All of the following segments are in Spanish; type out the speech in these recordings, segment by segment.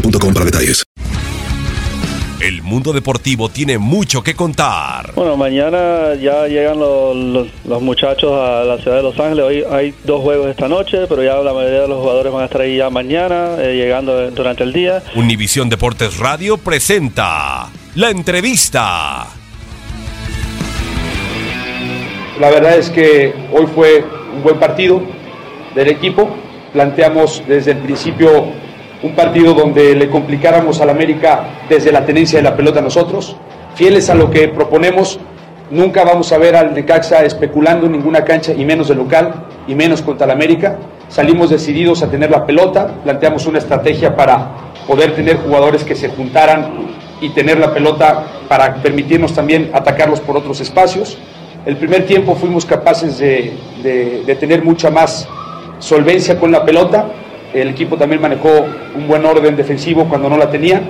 boostmobile.com para detalles. El mundo deportivo tiene mucho que contar. Bueno, mañana ya llegan los, los- los muchachos a la ciudad de Los Ángeles. Hoy hay dos juegos esta noche, pero ya la mayoría de los jugadores van a estar ahí ya mañana, eh, llegando durante el día. Univisión Deportes Radio presenta la entrevista. La verdad es que hoy fue un buen partido del equipo. Planteamos desde el principio un partido donde le complicáramos al América desde la tenencia de la pelota nosotros. Fieles a lo que proponemos, nunca vamos a ver al Necaxa especulando en ninguna cancha, y menos de local, y menos contra el América. Salimos decididos a tener la pelota, planteamos una estrategia para poder tener jugadores que se juntaran y tener la pelota para permitirnos también atacarlos por otros espacios. El primer tiempo fuimos capaces de- de tener mucha más solvencia con la pelota. El equipo también manejó un buen orden defensivo cuando no la tenía.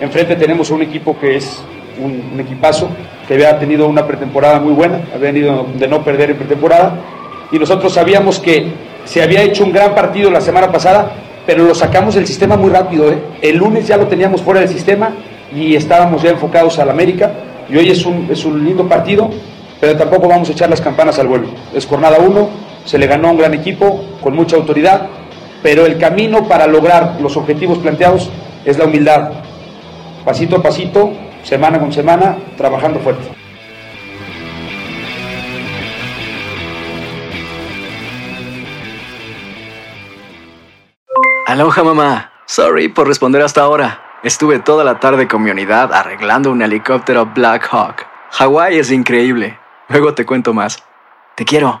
Enfrente tenemos un equipo que es un, equipazo, que había tenido una pretemporada muy buena, había venido de no perder en pretemporada. Y nosotros sabíamos que se había hecho un gran partido la semana pasada, pero lo sacamos del sistema muy rápido. ¿eh? El lunes ya lo teníamos fuera del sistema y estábamos ya enfocados al América. Y hoy es un, es un lindo partido, pero tampoco vamos a echar las campanas al vuelo. Es jornada uno, se le ganó a un gran equipo con mucha autoridad, pero el camino para lograr los objetivos planteados es la humildad. Pasito a pasito, semana con semana, trabajando fuerte. Aloha mamá. Sorry por responder hasta ahora. Estuve toda la tarde con mi unidad arreglando un helicóptero Black Hawk. Hawái es increíble. Luego te cuento más. Te quiero.